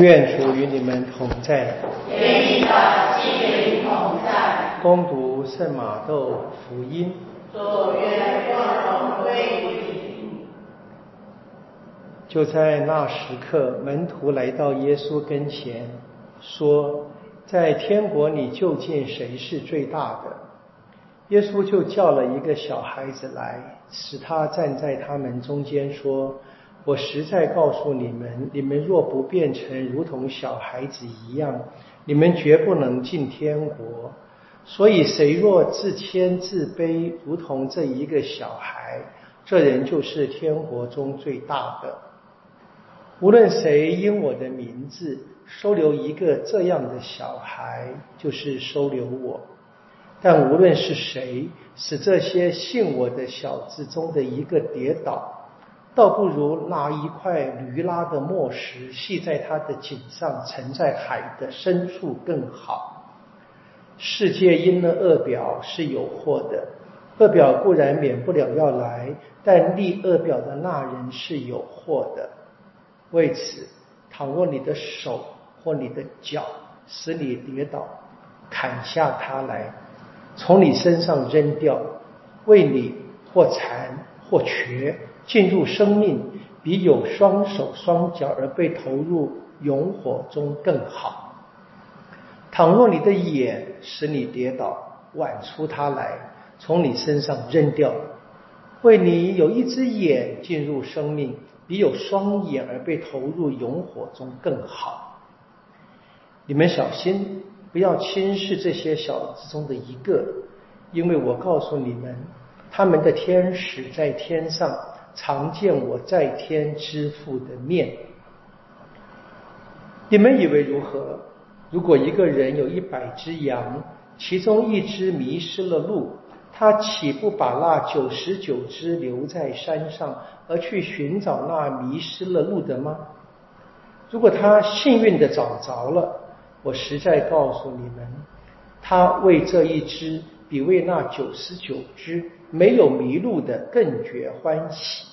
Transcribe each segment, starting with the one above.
愿主与你们同在。愿你的心灵同在。恭读圣马窦福音。主愿光荣归于你。就在那时刻，门徒来到耶稣跟前，说：“在天国里究竟谁是最大的？”耶稣就叫了一个小孩子来，使他站在他们中间，说。我实在告诉你们，你们若不变成如同小孩子一样，你们绝不能进天国。所以，谁若自谦自卑，如同这一个小孩，这人就是天国中最大的。无论谁因我的名字收留一个这样的小孩，就是收留我。但无论是谁使这些信我的小子中的一个跌倒，倒不如拿一块驴拉的磨石系在他的颈上，沉在海的深处更好。世界因了恶表是有祸的，恶表固然免不了要来，但立恶表的那人是有祸的。为此，倘若你的手或你的脚使你跌倒，砍下它来，从你身上扔掉，为你或残或瘸。进入生命比有双手双脚而被投入永火中更好。倘若你的眼使你跌倒，剜出它来，从你身上扔掉，为你有一只眼进入生命比有双眼而被投入永火中更好。你们小心，不要轻视这些小子中的一个，因为我告诉你们，他们的天使在天上。常见我在天之父的面，你们以为如何？如果一个人有一百只羊，其中一只迷失了路，他岂不把那九十九只留在山上，而去寻找那迷失了路的吗？如果他幸运的找着了，我实在告诉你们，他为这一只。比为那九十九只没有迷路的更觉欢喜。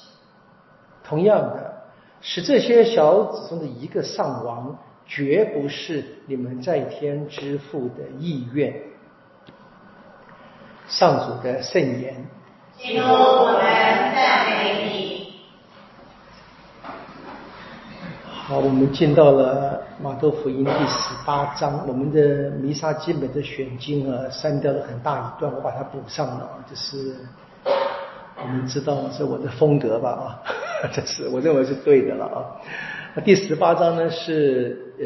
同样的，使这些小子中的一个上王，绝不是你们在天之父的意愿。上主的圣言。基督，我们赞美你。好，我们进到了马窦福音第十八章。我们的弥撒基本的选经啊，删掉了很大一段，我把它补上了。就是我们知道是我的风格吧啊，这是我认为是对的了啊。第十八章呢是呃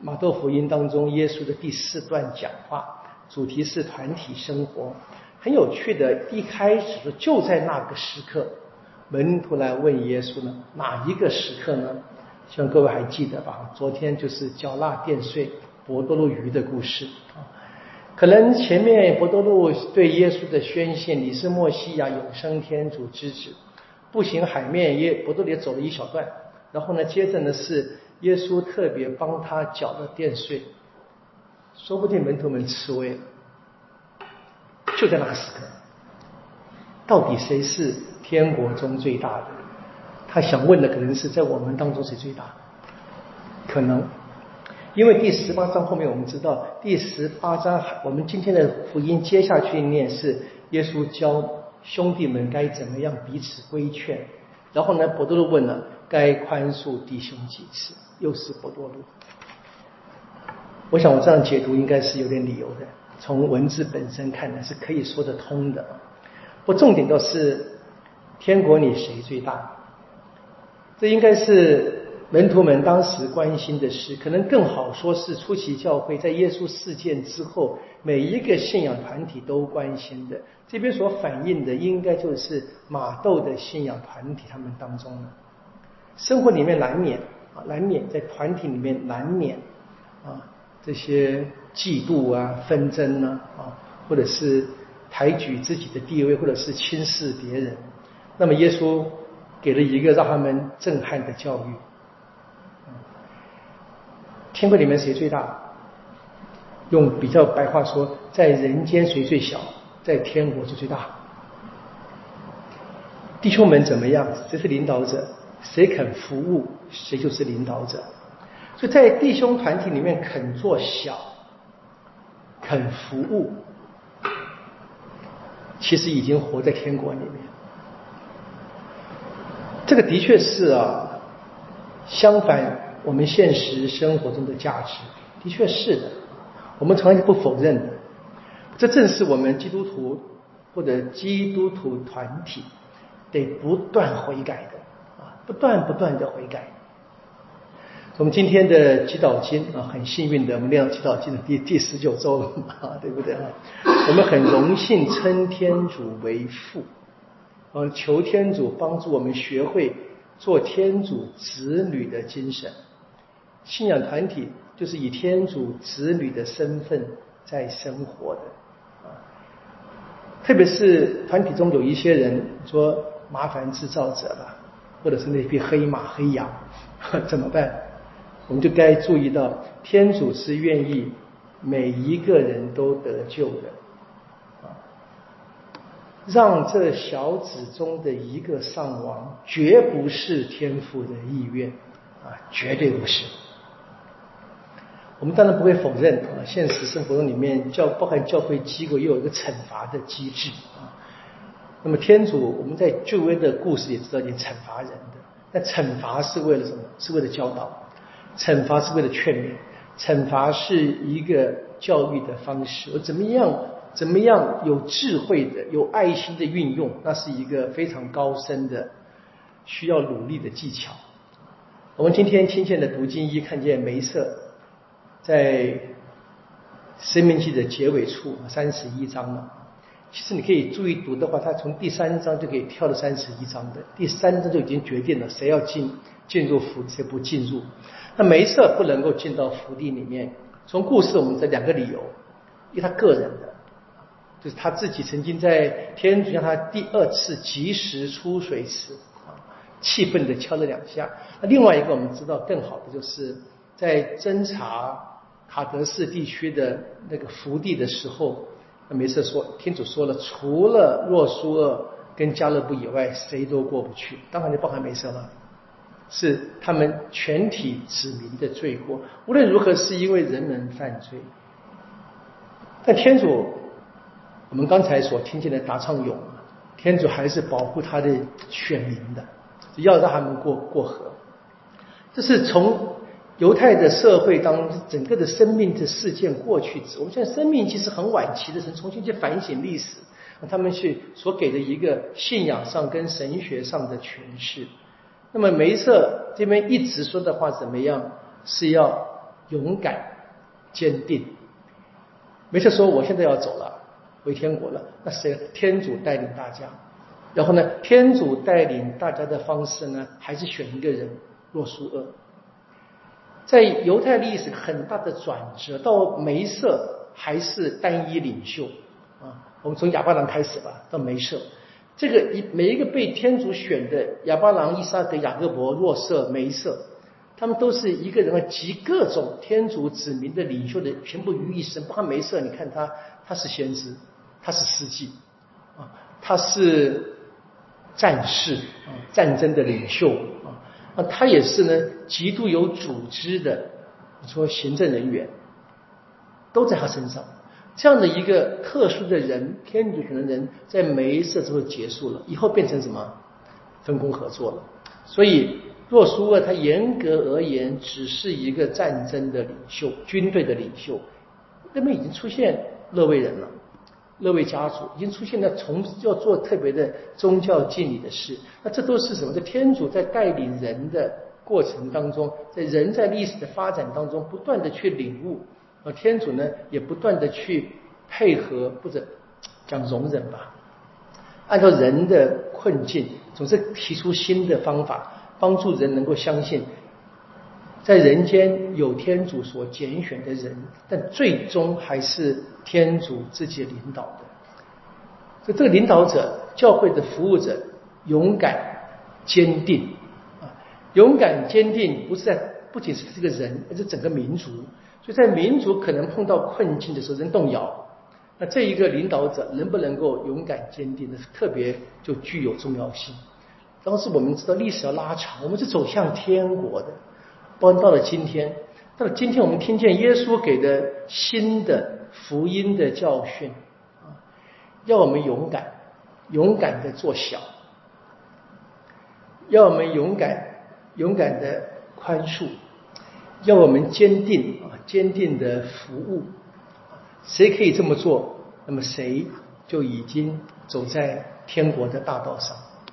马窦福音当中耶稣的第四段讲话，主题是团体生活。很有趣的，一开始就在那个时刻，门徒来问耶稣呢，哪一个时刻呢？希望各位还记得吧？昨天就是缴纳电税博多禄鱼的故事啊。可能前面博多禄对耶稣的宣泄：“你是莫西亚，永生天主之子。”步行海面，耶博多里走了一小段。然后呢，接着呢是耶稣特别帮他缴的电税，说不定门徒们吃味了。就在那个时刻，到底谁是天国中最大的？他想问的可能是在我们当中谁最大？可能，因为第十八章后面我们知道，第十八章我们今天的福音接下去念是耶稣教兄弟们该怎么样彼此规劝，然后呢，伯多禄问了该宽恕弟兄几次，又是伯多禄。我想我这样解读应该是有点理由的，从文字本身看呢是可以说得通的。不，重点倒是天国里谁最大？这应该是门徒们当时关心的事，可能更好说是初期教会在耶稣事件之后，每一个信仰团体都关心的。这边所反映的，应该就是马窦的信仰团体他们当中的生活里面难免啊，难免在团体里面难免啊这些嫉妒啊、纷争呢啊，或者是抬举自己的地位，或者是轻视别人。那么耶稣。给了一个让他们震撼的教育。天国里面谁最大？用比较白话说，在人间谁最小？在天国就最大。弟兄们怎么样？谁是领导者？谁肯服务，谁就是领导者。所以在弟兄团体里面肯做小，肯服务，其实已经活在天国里面。这个的确是啊，相反我们现实生活中的价值，的确是的，我们从来就不否认的。这正是我们基督徒或者基督徒团体得不断悔改的啊，不断不断的悔改。我们今天的祈祷经啊，很幸运的，我们练到祈祷经的第第十九周了嘛，对不对啊？我们很荣幸称天主为父。嗯，求天主帮助我们学会做天主子女的精神。信仰团体就是以天主子女的身份在生活的啊。特别是团体中有一些人说麻烦制造者了，或者是那匹黑马黑羊，怎么办？我们就该注意到，天主是愿意每一个人都得救的。让这小子中的一个上王，绝不是天父的意愿啊，绝对不是。我们当然不会否认啊，现实生活中里面教包含教会机构，又有一个惩罚的机制啊。那么天主，我们在旧约的故事也知道，你惩罚人的。那惩罚是为了什么？是为了教导，惩罚是为了劝勉，惩罚是一个教育的方式。我怎么样？怎么样有智慧的、有爱心的运用，那是一个非常高深的、需要努力的技巧。我们今天亲切的读经一，看见梅瑟在《生命记》的结尾处三十一章了。其实你可以注意读的话，他从第三章就可以跳到三十一章的。第三章就已经决定了谁要进进入福，谁不进入。那梅瑟不能够进到福地里面。从故事我们这两个理由，一他个人的。就是他自己曾经在天主让他第二次及时出水时啊，气愤的敲了两下。那另外一个我们知道更好的就是在侦查卡德士地区的那个福地的时候，那没事说天主说了，除了若苏厄跟加勒布以外，谁都过不去。当然就包含梅瑟了，是他们全体子民的罪过。无论如何，是因为人们犯罪，但天主。我们刚才所听见的达唱咏，天主还是保护他的选民的，要让他们过过河。这是从犹太的社会当整个的生命的事件过去，我们现在生命其实很晚期的时候，重新去反省历史，他们去所给的一个信仰上跟神学上的诠释。那么梅瑟这边一直说的话怎么样？是要勇敢坚定。梅瑟说：“我现在要走了。”回天国了，那谁？天主带领大家，然后呢？天主带领大家的方式呢？还是选一个人，若苏厄。在犹太历史很大的转折，到梅瑟还是单一领袖啊。我们从亚巴郎开始吧，到梅瑟，这个一每一个被天主选的亚巴郎、伊撒德、雅各伯、若瑟、梅瑟，他们都是一个人啊集各种天主子民的领袖的全部于一身。包括梅瑟，你看他，他是先知。他是司机啊，他是战士啊，战争的领袖啊，那他也是呢，极度有组织的，说行政人员都在他身上。这样的一个特殊的人，天主可能人在每一次之后结束了，以后变成什么分工合作了。所以若苏厄他严格而言只是一个战争的领袖，军队的领袖，那么已经出现勒卫人了。那位家族已经出现了从要做特别的宗教敬礼的事，那这都是什么？在天主在带领人的过程当中，在人在历史的发展当中，不断的去领悟，而天主呢也不断的去配合或者讲容忍吧，按照人的困境，总是提出新的方法，帮助人能够相信。在人间有天主所拣选的人，但最终还是天主自己领导的。所以，这个领导者、教会的服务者，勇敢、坚定啊！勇敢、坚定，不是在不仅是这个人，而是整个民族。所以在民族可能碰到困境的时候，人动摇，那这一个领导者能不能够勇敢、坚定，那是特别就具有重要性。当时我们知道历史要拉长，我们是走向天国的。包括到了今天，到了今天，我们听见耶稣给的新的福音的教训啊，要我们勇敢，勇敢的做小，要我们勇敢，勇敢的宽恕，要我们坚定啊，坚定的服务。谁可以这么做，那么谁就已经走在天国的大道上。